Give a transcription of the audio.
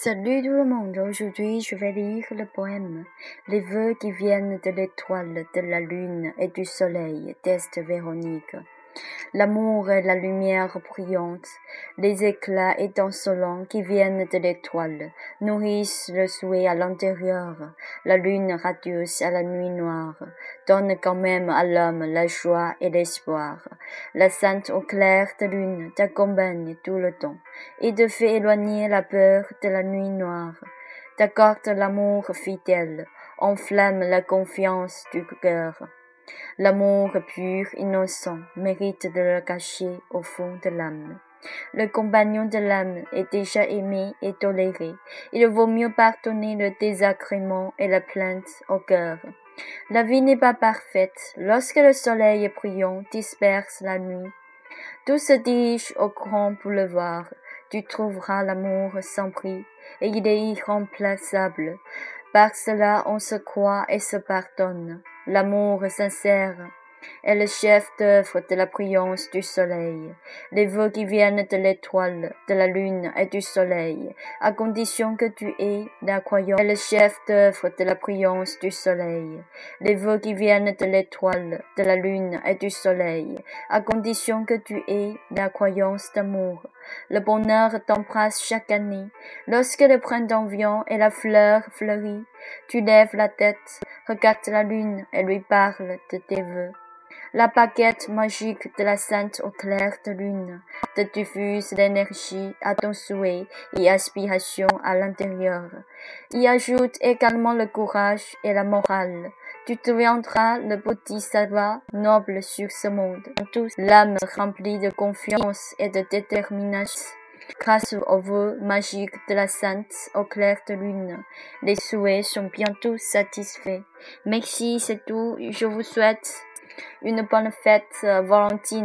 Salut tout le monde, aujourd'hui je vais lire le poème Les vœux qui viennent de l'étoile, de la lune et du soleil d'Est Véronique. L'amour est la lumière brillante, les éclats étincelants qui viennent de l'étoile nourrissent le souhait à l'intérieur, la lune radieuse à la nuit noire donne quand même à l'homme la joie et l'espoir. La sainte au clair de lune t'accompagne tout le temps et te fait éloigner la peur de la nuit noire. T'accorde l'amour fidèle, enflamme la confiance du cœur. L'amour pur, innocent, mérite de le cacher au fond de l'âme. Le compagnon de l'âme est déjà aimé et toléré. Il vaut mieux pardonner le désagrément et la plainte au cœur. La vie n'est pas parfaite. Lorsque le soleil brillant disperse la nuit, tout se dirige au grand boulevard. Tu trouveras l'amour sans prix, et il est irremplaçable. Par cela on se croit et se pardonne. L'amour sincère est le chef d'œuvre de la brillance du soleil. Les vœux qui viennent de l'étoile, de la lune et du soleil, à condition que tu aies la croyance, le chef d'œuvre de la brillance du soleil. Les vœux qui viennent de l'étoile, de la lune et du soleil, à condition que tu aies la croyance d'amour. Le bonheur t'embrasse chaque année. Lorsque le printemps vient et la fleur fleurit, tu lèves la tête, regardes la lune et lui parles de tes vœux. La baguette magique de la sainte au clair de lune te diffuse l'énergie à ton souhait et aspiration à l'intérieur. Y ajoute également le courage et la morale. Tu deviendras le bodhisattva noble sur ce monde. Tous l'âme remplie de confiance et de détermination. Grâce aux vœux magiques de la sainte au clair de lune, les souhaits sont bientôt satisfaits. Merci, c'est tout. Je vous souhaite une bonne fête, Valentine.